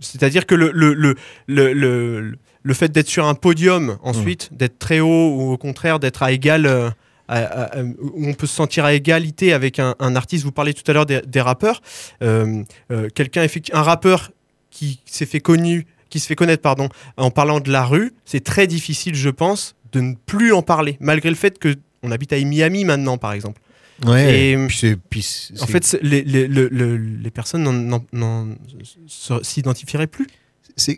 c'est-à-dire que le, le, le, le, le- le fait d'être sur un podium ensuite, d'être très haut ou au contraire d'être à égal, euh, à- à- à- où on peut se sentir à égalité avec un, un artiste. Vous parlez tout à l'heure des, des rappeurs. Euh, euh, Quelqu'un, un rappeur qui s'est fait connu, qui se fait connaître, pardon, en parlant de la rue, c'est très difficile, je pense, de ne plus en parler, malgré le fait que on habite à Miami maintenant, par exemple. Ouais. Et- puis c'est- puis c'est- En fait, les, les, le- le- les personnes s'identifieraient plus.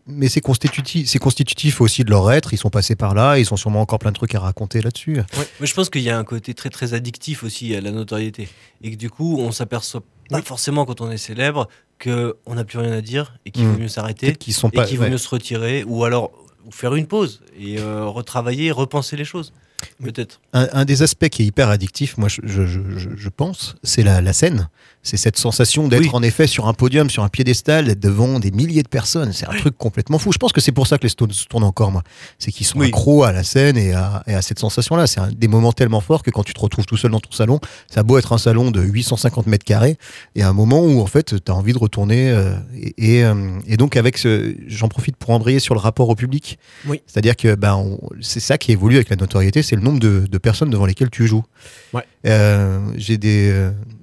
Mais c'est constitutif, c'est constitutif aussi de leur être. Ils sont passés par là, ils ont sûrement encore plein de trucs à raconter là-dessus. Mais je pense qu'il y a un côté très très addictif aussi à la notoriété. Et que du coup, on s'aperçoit pas forcément quand on est célèbre qu'on n'a plus rien à dire et qu'il Mm. vaut mieux s'arrêter. Qu'ils sont et pas- qu'il vaut ouais. mieux se retirer ou alors ou faire une pause et euh, retravailler, repenser les choses. Peut-être. Un, un des aspects qui est hyper addictif, moi je, je- je- je- je pense, c'est la, la scène. C'est cette sensation d'être Oui. en effet sur un podium, sur un piédestal, d'être devant des milliers de personnes. C'est un truc complètement fou. Je pense que c'est pour ça que les Stones se tournent encore, moi. C'est qu'ils sont Oui. accros à la scène et à, et à cette sensation-là. C'est des moments tellement forts que quand tu te retrouves tout seul dans ton salon, ça a beau être un salon de 850 mètres carrés, et un moment où en fait tu as envie de retourner. euh, et, et, euh, et donc avec ce, j'en profite pour embrayer sur le rapport au public. Oui. C'est-à-dire que ben, on- c'est ça qui évolue avec la notoriété, c'est le nombre de, de personnes devant lesquelles tu joues. Ouais. Euh, J'ai des,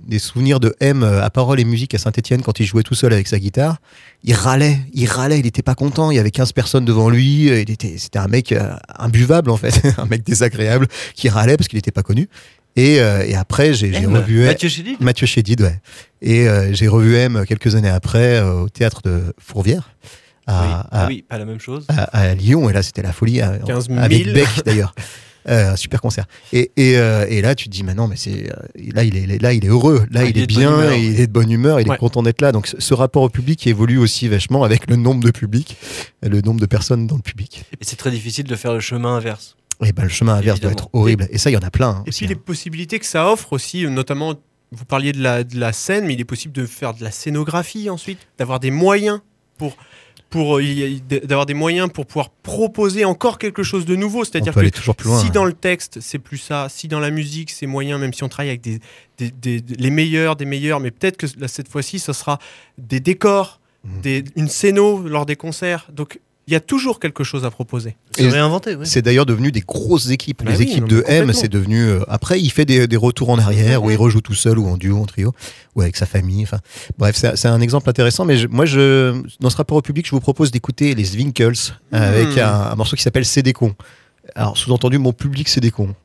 des souvenirs de M euh, à parole et musique à Saint-Etienne quand il jouait tout seul avec sa guitare. Il râlait, il râlait, il était pas content. Il y avait 15 personnes devant lui. euh, Il était, c'était un mec euh, imbuvable en fait, un mec désagréable qui râlait parce qu'il n'était pas connu. Et, euh, et après, j'ai j'ai M, revu Mathieu Chédid? Mathieu Chédid, ouais. Et euh, j'ai revu M quelques années après euh, au théâtre de Fourvière. À, oui. à- Ah oui, pas la même chose. à, à Lyon, et là c'était la folie, à- 15 000. avec Beck d'ailleurs. Euh, un super concert. Et, et, euh, et là, tu te dis, maintenant, mais c'est euh, là, il est là, il est heureux, là, Ouais, il, il est bien, humeur. il est de bonne humeur, il Ouais. est content d'être là. Donc, ce, rapport au public évolue aussi vachement avec le nombre de public, le nombre de personnes dans le public. Et c'est très difficile de faire le chemin inverse. Et ben, le chemin inverse doit être horrible. Et ça, il y en a plein. hein, Et aussi, puis les hein. possibilités que ça offre aussi, notamment, vous parliez de la, de la scène, mais il est possible de faire de la scénographie ensuite, d'avoir des moyens pour pour euh, d'avoir des moyens pour pouvoir proposer encore quelque chose de nouveau. C'est-à-dire que aller toujours plus loin. si hein. dans le texte c'est plus ça, si dans la musique c'est moyen, même si on travaille avec des, des- des- des- les meilleurs des meilleurs, mais peut-être que là, cette fois-ci ce sera des décors, des, une scéno lors des concerts. Donc il y a toujours quelque chose à proposer. Se Et réinventer, oui. C'est d'ailleurs devenu des grosses équipes. Bah les oui, équipes de M, c'est devenu. euh, après, il fait des, des retours en arrière où il rejoue tout seul ou en duo, en trio, ou avec sa famille. Enfin, bref, c'est c'est un exemple intéressant. Mais je- moi, je, dans ce rapport au public, je vous propose d'écouter les Zwinkels avec Hmm. un, un morceau qui s'appelle C'est des cons. Alors, sous-entendu, mon public, c'est des cons.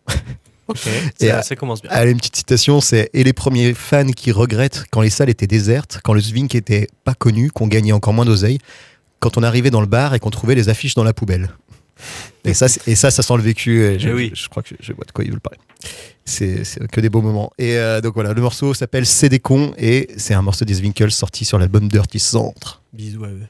Ok. Et, Ça, euh, ça commence bien. Allez, une petite citation, c'est Et les premiers fans qui regrettent quand les salles étaient désertes, quand le Zwink était pas connu, qu'on gagnait encore moins d'oseille, quand on arrivait dans le bar et qu'on trouvait les affiches dans la poubelle. Et ça, et ça, ça sent le vécu. et Je, Eh oui. je, je crois que je, je vois de quoi ils veulent parler. C'est c'est que des beaux moments. Et euh, donc voilà, le morceau s'appelle C'est des cons et c'est un morceau des Zwinkels sorti sur l'album Dirty Centre. Bisous à eux.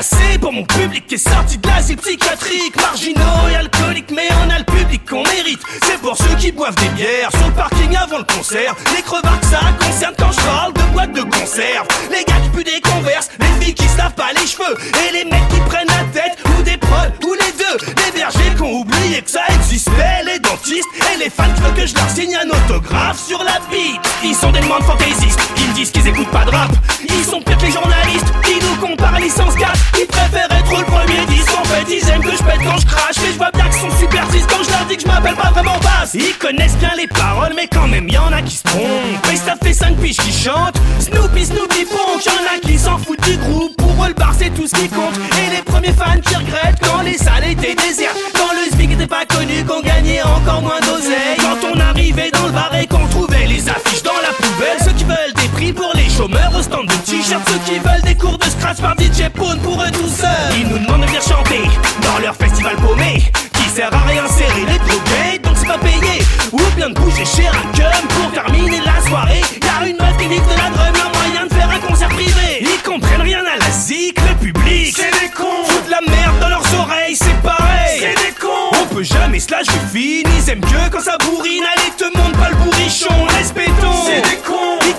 C'est pour mon public qui est sorti de l'asile psychiatrique. Marginaux et alcooliques mais on a le public qu'on mérite. C'est pour ceux qui boivent des bières sur le parking avant le concert. Les crevards que ça concerne quand je parle de boîtes de conserve. Les gars qui puent des converses, les filles qui se lavent pas les cheveux. Et les mecs qui prennent la tête ou des prods ou les deux. Les bergers qui ont oublié que ça existait Les dentistes et les fans qui veulent que je leur signe un autographe sur la bite. Ils sont des demandes fantaisistes, ils me disent qu'ils écoutent pas de rap. Ils sont que les journalistes, ils nous comparent licence 4 Ils préfèrent être le premier disque En fait ils aiment que je pète quand je crache. Mais je vois bien qu'ils sont super tristes quand je leur dis que je m'appelle pas vraiment Bass. Ils connaissent bien les paroles mais quand même y'en a qui se trompent. Mais ça fait 5 piges qui chantent. Snoopy Snoopy Ponk Y'en a qui s'en foutent du groupe. Pour eux le bar c'est tout ce qui compte. Et les premiers fans qui regrettent quand les salles étaient désertes. Quand le Zbig était pas connu qu'on gagnait encore moins d'oseille. Quand on arrivait dans le bar et qu'on trouvait les affiches dans la poubelle. Ceux qui veulent prix pour les chômeurs au stand de t-shirts. Ceux qui veulent des cours de scratch par DJ Pone pour eux tout seuls. Ils nous demandent de venir chanter dans leur festival paumé Qui sert à rien serrer les drogués donc c'est pas payé. Ou bien de bouger chez un cum pour terminer la soirée. Car une meuf qui de la drum un moyen de faire un concert privé. Ils comprennent rien à la zik, le public. C'est des cons. Foutent la merde dans leurs oreilles, c'est pareil. C'est des cons. On peut jamais se lâcher fine, ils aiment que quand ça bourrine. Allez te montre pas le bourrichon, laisse béton C'est des cons. Ils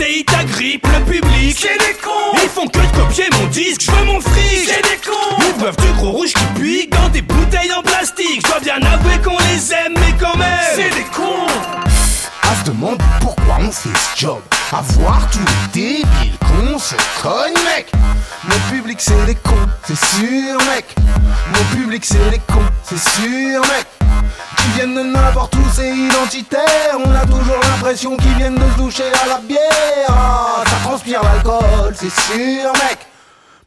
et ils t'agrippent, le public. C'est des cons. Ils font que de copier mon disque, je veux mon fric. C'est des cons. Ils boivent du gros rouge qui pique dans des bouteilles en plastique. Je dois bien avouer qu'on les aime mais quand même. C'est des cons se demander pourquoi on fait ce job. À voir tous les débiles qu'on se cogne, mec. Mon public, c'est des cons, c'est sûr, mec. Mon public, c'est des cons, c'est sûr, mec. Qui viennent de n'importe où, c'est identitaire. On a toujours l'impression qu'ils viennent de se doucher à la bière. Ah, ça transpire l'alcool, c'est sûr, mec.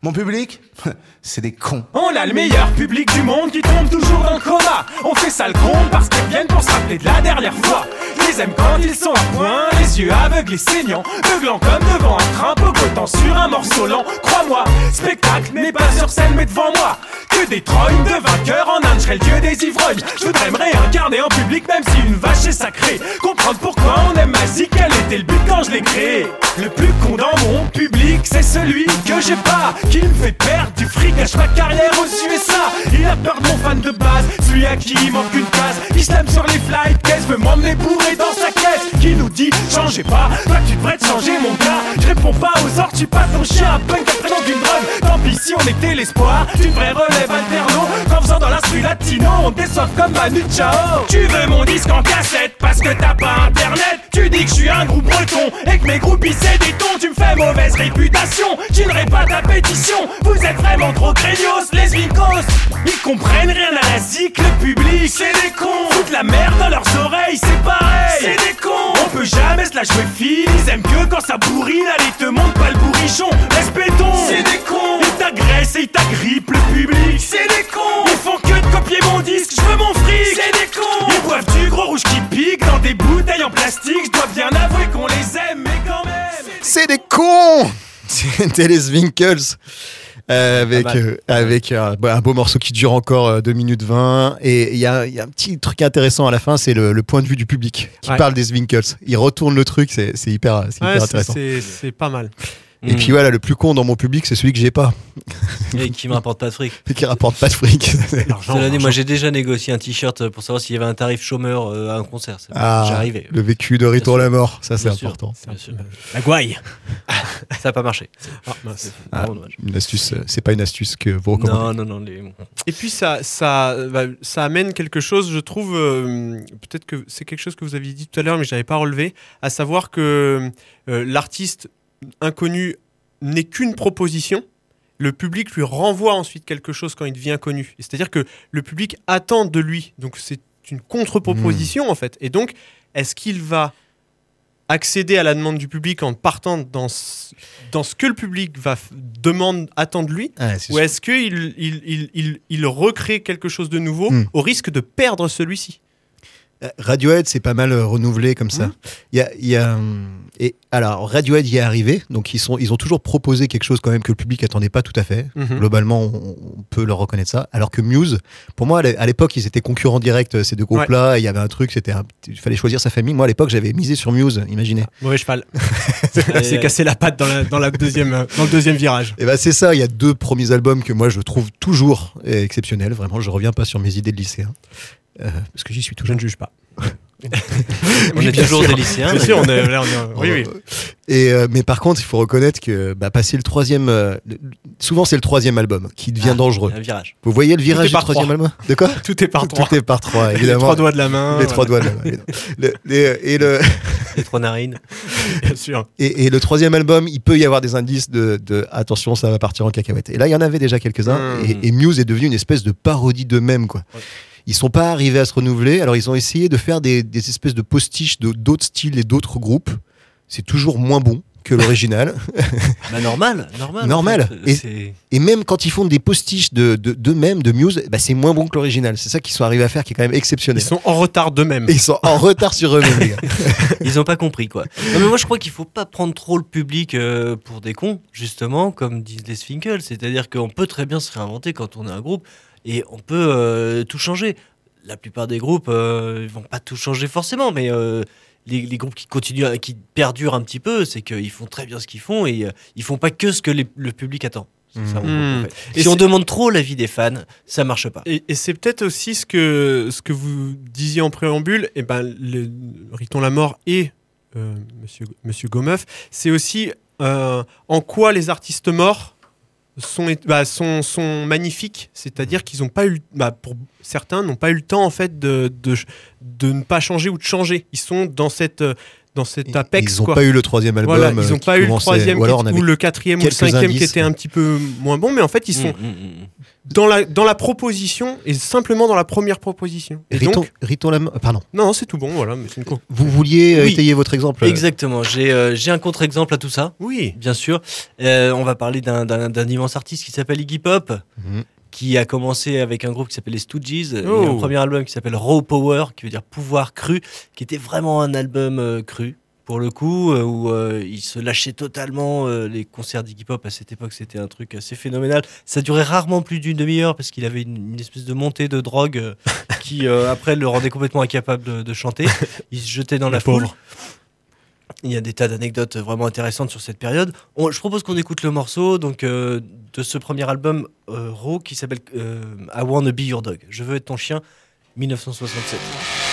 Mon public, c'est des cons. On a le meilleur public du monde qui tombe toujours dans le coma. On fait ça le con parce qu'ils viennent pour se rappeler de la dernière fois. Je les aime quand ils sont à point, les yeux aveugles et saignants. Beuglant comme devant un train, pogotant sur un morceau lent. Crois-moi, spectacle, mais pas sur scène, mais devant moi. Que des trognes de vainqueurs en Inde, je le dieu des ivrognes. Je voudrais me réincarner en public, même si une vache est sacrée. Comprendre pourquoi on aime Mazik, quel était le but quand je l'ai créé. Le plus con dans mon public, c'est celui que j'ai pas, qui me fait perdre du fric à chaque carrière aux USA. Il a peur de mon fan de base, celui à qui il manque une case. Il se lame sur les flight caisse, veut m'emmener bourré dans sa caisse. Qui nous dit, changez pas, toi tu devrais te changer mon gars. Je réponds pas aux ordres, tu pas ton chien, un punk dans d'une drogue. Tant pis si on était l'espoir, d'une vraie relève alterno. Qu'en faisant dans l'instru latino, on déçoit comme Manu Chao. Tu veux mon disque en cassette parce que t'as pas internet. Tu dis que je suis un groupe breton et que mes groupies c'est des tons. Tu me fais mauvaise réputation, tu ne pas ta pétition. Vous êtes vraiment trop craignos, les vincos. Ils comprennent rien à la zik, le public. C'est des cons. Foutent la merde dans leurs oreilles, c'est pareil. C'est des cons. On peut jamais se la jouer fine. Ils aiment que quand ça bourrine. Allez, te montre pas le bourrichon. Respectons. C'est des cons. Ils t'agressent et ils t'agrippent le public. C'est des cons. Ils font que de copier mon disque. Je veux mon fric. C'est des cons. Ils boivent du gros rouge qui pique dans des bouteilles en plastique. Je dois bien avouer qu'on les aime, mais quand même. C'est des cons C'était les Winkles. Euh, avec euh, avec euh, bah, un beau morceau qui dure encore euh, 2 minutes 20 et il y a, y a un petit truc intéressant à la fin c'est le, le point de vue du public qui Ouais. parle des Winkles il retourne le truc c'est hyper, Ouais, hyper intéressant c'est pas mal. Et puis voilà le plus con dans mon public c'est celui que j'ai pas Et qui m'apporte pas de fric. et qui rapporte pas de fric Cela dit, moi j'ai déjà négocié un t-shirt pour savoir s'il y avait un tarif chômeur euh, à un concert. Ah, J'arrivais. le vécu de Retour à la mort ça c'est important sûr. La gouaille. Ça a pas marché. Ah, mince. Ah, une astuce euh, c'est pas une astuce que vous recommandez Non, non, non. Les... Et puis ça, ça, bah, ça amène quelque chose, je trouve, euh, peut-être que c'est quelque chose que vous aviez dit tout à l'heure, mais je n'avais pas relevé, à savoir que euh, l'artiste inconnu n'est qu'une proposition. Le public lui renvoie ensuite quelque chose quand il devient connu. C'est-à-dire que le public attend de lui. Donc c'est une contre-proposition en fait. Et donc, est-ce qu'il va accéder à la demande du public en partant dans ce, dans ce que le public va demande attend de lui? Ah, ou est-ce qu'il il, il, il, il recrée quelque chose de nouveau Hmm. au risque de perdre celui-ci? Radiohead, c'est pas mal euh, renouvelé comme Mmh. ça. Il y a, y a, hum, et alors Radiohead y est arrivé, donc ils sont, ils ont toujours proposé quelque chose quand même que le public attendait pas tout à fait. Mhm. Globalement, on, on peut leur reconnaître ça. Alors que Muse, pour moi, à l'é- à l'époque, ils étaient concurrents directs euh, ces deux groupes-là. Il y avait un truc, c'était, il fallait choisir sa famille. Moi, à l'époque, j'avais misé sur Muse. Imaginez. Mauvais cheval. C'est cassé la patte dans, la, dans, la deuxième, euh, dans le deuxième virage. Et ben c'est ça. Il y a deux premiers albums que moi je trouve toujours euh, exceptionnels. Vraiment, je reviens pas sur mes idées de lycéen. Euh, parce que j'y suis Je toujours. ne juge pas. On Oui, est toujours sûr. des lycéens. Bien sûr, on est, là, on est- oui, oui. Et euh, mais par contre, il faut reconnaître que bah, passer le troisième, euh, souvent c'est le troisième album qui devient Ah, dangereux. Un virage. Vous voyez le virage du par troisième trois. album De quoi Tout est par trois. Tout est par trois, Les évidemment. trois doigts de la main. Les trois doigts de la main. Le- les- et, le, Les trois narines. Bien sûr. et, et le troisième album, il peut y avoir des indices de, de attention, ça va partir en cacahuète. Et là, il y en avait déjà quelques-uns. Mm. Et, et Muse est devenu une espèce de parodie d'eux-mêmes, quoi. Ils sont pas arrivés à se renouveler, alors ils ont essayé de faire des, des espèces de postiches de d'autres styles et d'autres groupes. C'est toujours moins bon que l'original. Bah normal, normal. en Normal. fait. Et- même quand ils font des postiches de, de, d'eux-mêmes, de Muse, bah, c'est moins bon que l'original. C'est ça qu'ils sont arrivés à faire qui est quand même exceptionnel. Ils sont en retard d'eux-mêmes. Ils sont en retard sur eux-mêmes, les gars. Ils ont pas compris quoi. Non mais moi je crois qu'il faut pas prendre trop le public euh, pour des cons, justement, comme disent les Swinkles. C'est-à-dire qu'on peut très bien se réinventer quand on est un groupe et on peut euh, tout changer. La plupart des groupes euh, ils vont pas tout changer forcément, mais euh, les, les groupes qui continuent, qui perdurent un petit peu, c'est qu'ils font très bien ce qu'ils font et euh, ils font pas que ce que les- le public attend. Ça, Mmh. Et si on demande trop l'avis des fans, ça marche pas. Et, et c'est peut-être aussi ce que, ce que vous disiez en préambule, et ben, le, Riton la mort et euh, Monsieur, Monsieur Gomeuf, c'est aussi euh, en quoi les artistes morts sont, bah, sont, sont magnifiques. C'est-à-dire qu'ils n'ont pas eu, bah, pour certains, n'ont pas eu le temps en fait de, de, de ne pas changer ou de changer. Ils sont dans cette, euh, dans cet apex. Ils n'ont pas eu le troisième album. Voilà, euh, ils n'ont qui pas eu le troisième ou, alors on qui- avait ou le quatrième ou le cinquième qui était un petit peu moins bon, mais en fait ils sont Mm, mm, mm. dans la dans la proposition et simplement dans la première proposition. Et Riton, donc Riton Lam- pardon. non, c'est tout bon, voilà. Mais c'est une co- Vous vouliez euh, Oui. étayer votre exemple euh, Exactement, j'ai euh, j'ai un contre-exemple à tout ça, Oui. bien sûr. Euh, on va parler d'un- d'un d'un immense artiste qui s'appelle Iggy Pop, Mhm. Qui a commencé avec un groupe qui s'appelle les Stooges, et Oh. un premier album qui s'appelle Raw Power, qui veut dire pouvoir cru, qui était vraiment un album euh, cru. Pour le coup, euh, où euh, il se lâchait totalement euh, les concerts d'Iggy Pop à cette époque, c'était un truc assez phénoménal. Ça durait rarement plus d'une demi-heure parce qu'il avait une, une espèce de montée de drogue qui après le rendait complètement incapable de, de chanter. Il se jetait dans Le la foule. Il y a des tas d'anecdotes vraiment intéressantes sur cette période. Je propose qu'on écoute le morceau donc euh, de ce premier album euh, Raw qui s'appelle euh, I Wanna Be Your Dog. Je veux être ton chien, 1967.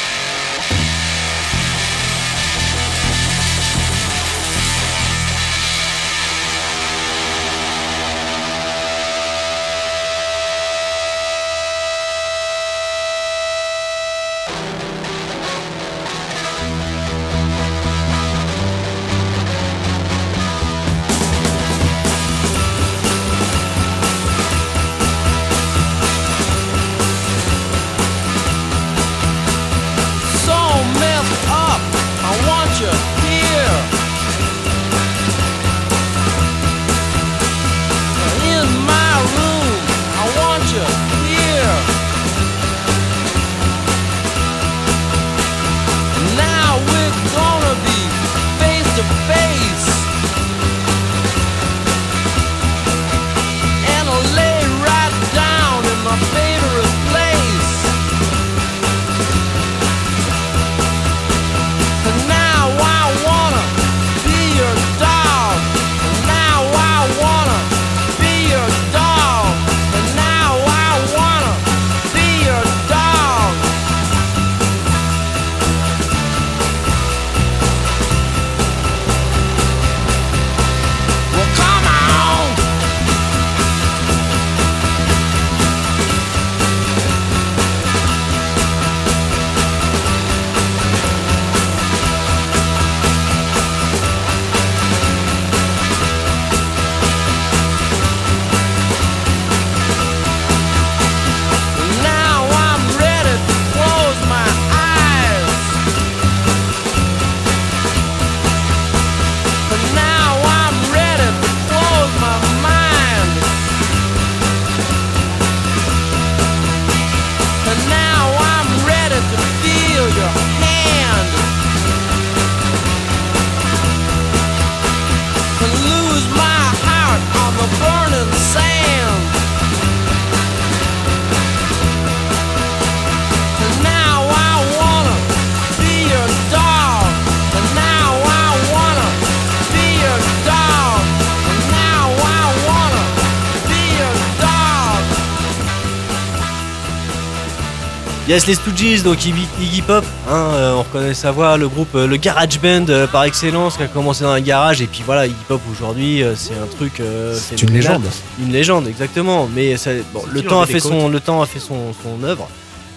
Yes, les Stooges, donc Iggy, Pop, hein, euh, on reconnaît sa voix, le groupe, euh, le garage band euh, par excellence, qui a commencé dans un garage, et puis voilà, Iggy Pop aujourd'hui, euh, c'est un truc. euh, C'est une légende. Une légende, exactement. Mais ça- bon, C'est le temps a fait son, le temps a fait son, son œuvre.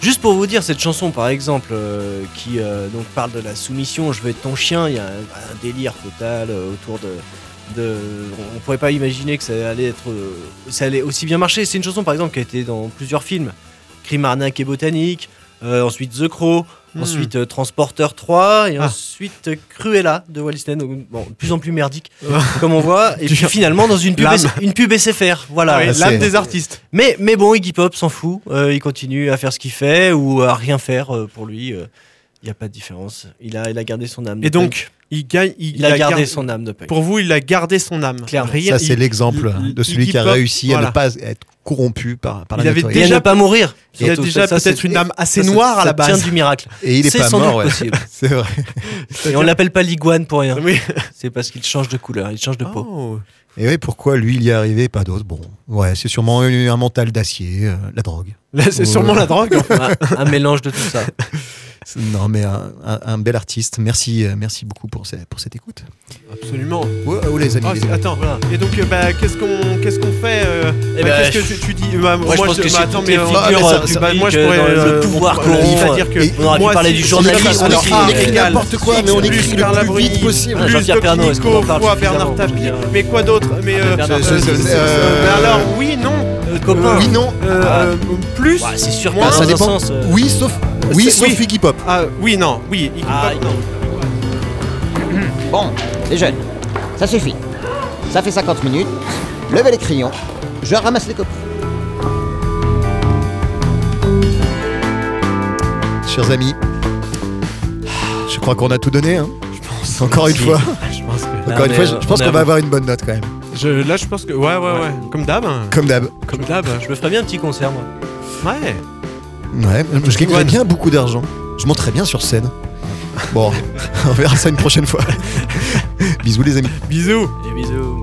Juste pour vous dire, cette chanson, par exemple, euh, qui euh, donc parle de la soumission, je veux être ton chien, il y a un, un délire total euh, autour de. De, on ne pourrait pas imaginer que ça allait être, ça allait aussi bien marcher. C'est une chanson, par exemple, qui a été dans plusieurs films, Crime, arnaque et botanique. euh, ensuite The Crow, Hmm. ensuite euh, Transporteur 3 et Ah. ensuite euh, Cruella de Walt Disney. Donc, bon, de plus en plus merdique, comme on voit. Et puis finalement dans une pub, une pub SFR. Voilà. Ah oui, c'est- l'âme des artistes. Mais, mais bon, Iggy Pop s'en fout. Euh, il continue à faire ce qu'il fait ou à rien faire euh, pour lui. euh, Il n'y a pas de différence. Il a, il a gardé son âme. Et donc, il gagne. Il, il a, gardé gar- son âme de punk. Pour vous, il a gardé son âme. Clairement. Rien- Ça, c'est l'exemple de celui qui a réussi à ne pas être corrompu par, par la Il Et à notoriété. déjà- ne pas mourir. Il a déjà peut-être c'est- une âme assez ça, ça- noire à la base. tient du miracle. Et il est pas sans mort, ouais. C'est vrai. Et on l'appelle pas l'iguane pour rien. Oui. C'est parce qu'il change de couleur, il change de peau. Oh. Et oui, pourquoi lui il y est arrivé, pas d'autres Bon, ouais, c'est sûrement un, un mental d'acier, euh, la drogue. C'est sûrement la drogue. un mélange de tout ça. Non, mais un, un- un bel artiste. Merci, euh, merci beaucoup pour, ces- pour cette écoute. Absolument. Ouais, oh, les amis, Ah, les amis. attends, et donc euh, bah, qu'est-ce qu'on qu'est-ce qu'on fait euh, Eh bah, ben, Qu'est-ce que tu, tu dis bah, Moi, je pense je- que bah, c'est attends, toutes mais, les figures, ah, mais ça- ça- bah, moi je pourrais dans le euh, pouvoir. C'est-à-dire que on aurait pu moi, parler si- du journalisme aussi. On écrit n'importe quoi, mais on écrit le plus vite possible. Plus Jean-Pierre suffisamment Bernard Tapie. Mais quoi d'autre Mais alors, oui, non copain. Oui, non. Plus c'est sûr que Moins, Ah, ça dépend. Oui, sauf, oui, sauf oui. Iggy Pop. Ah, oui, non, oui, Iggy Ah, Pop, non. Bon, les jeunes, ça suffit. Ça fait 50 minutes. Levez les crayons. Je ramasse les copies. Chers amis, je crois qu'on a tout donné. Hein. Encore une Si. fois. Je pense que. Encore une fois, je, je pense qu'on va avoir une bonne note quand même. Je, là, je pense que. Ouais, ouais, ouais. Comme d'hab. hein. Comme d'hab. Comme d'hab. Je me ferais bien un petit concert, moi. Ouais. Ouais, je gagnerais bien beaucoup d'argent. Je monterais bien sur scène. Bon, on verra ça une prochaine fois. Bisous les amis. Bisous. Et bisous.